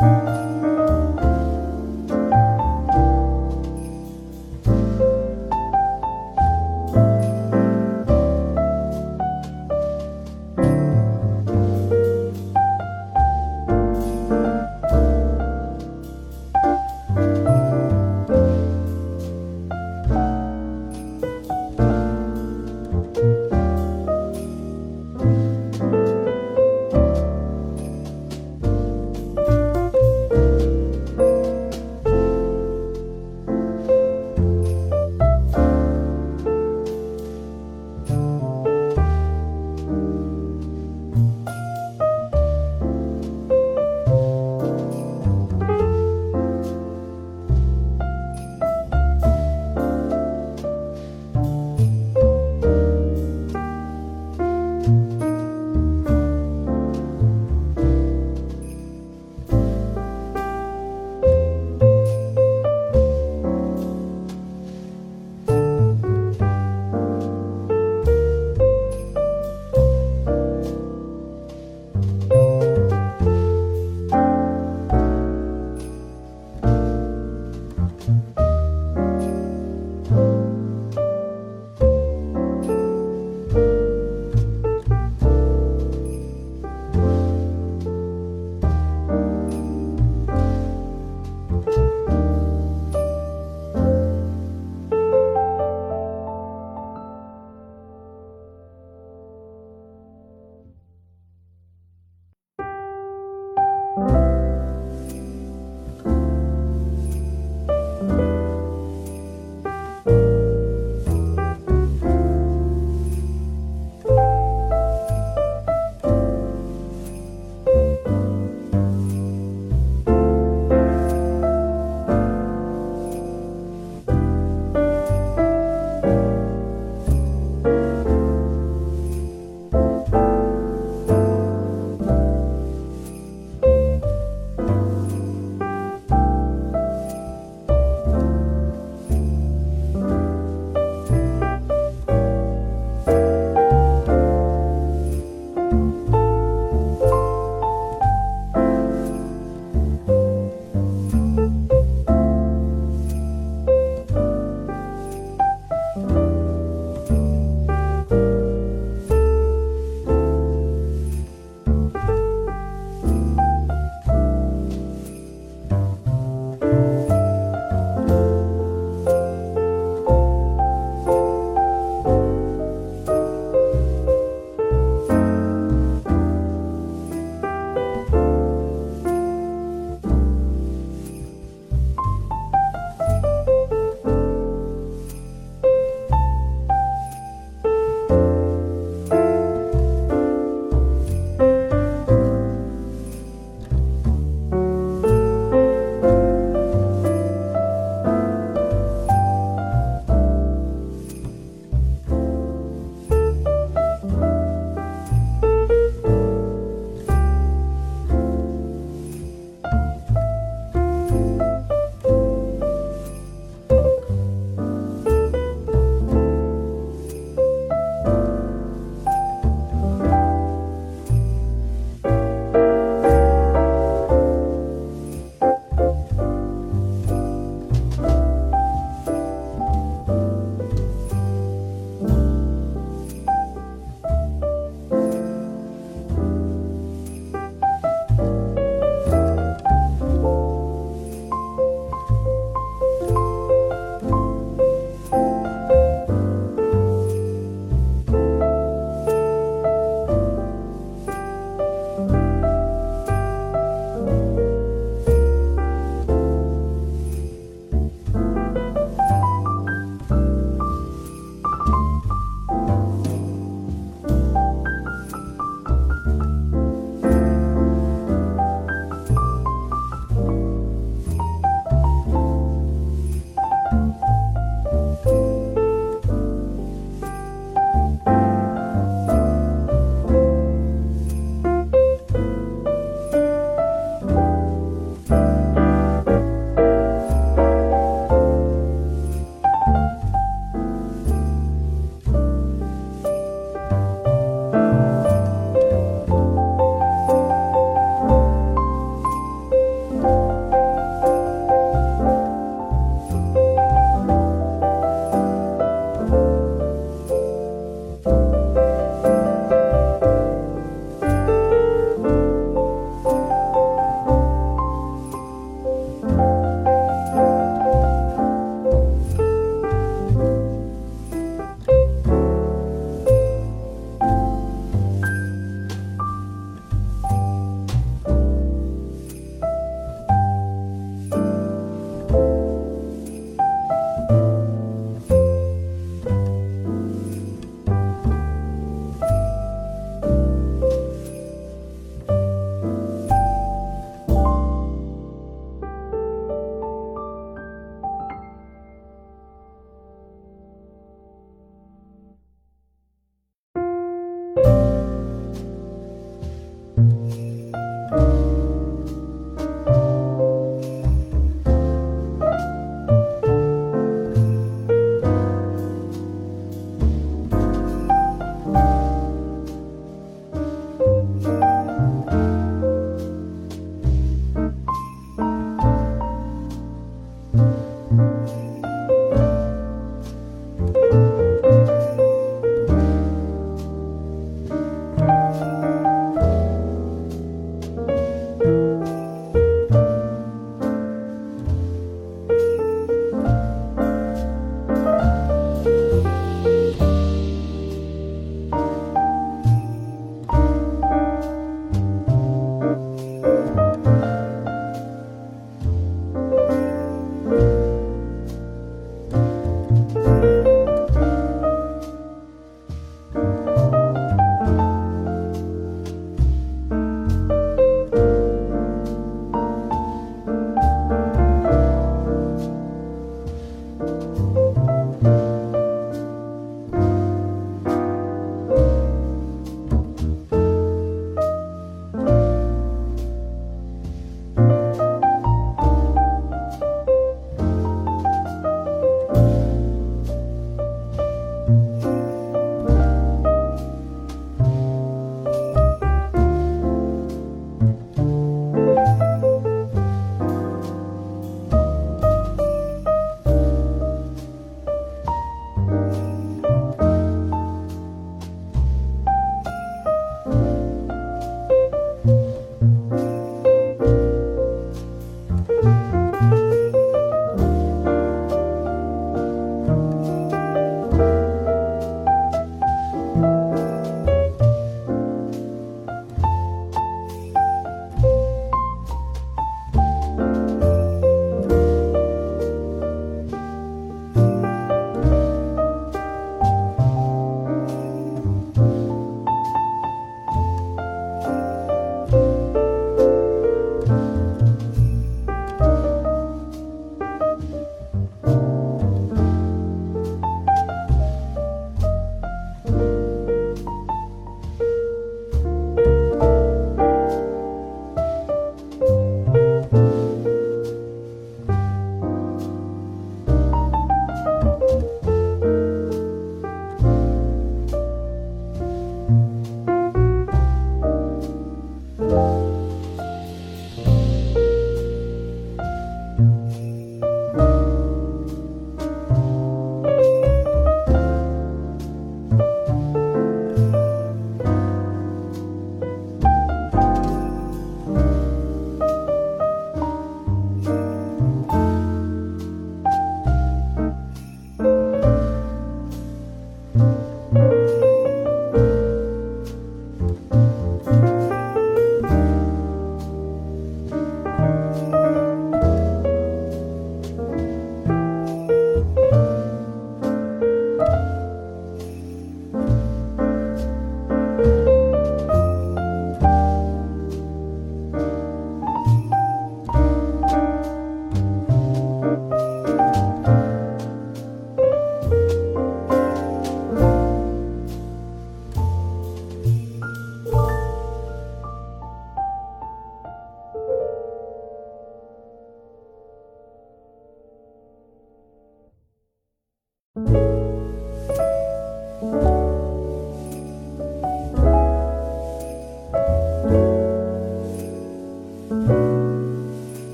うん。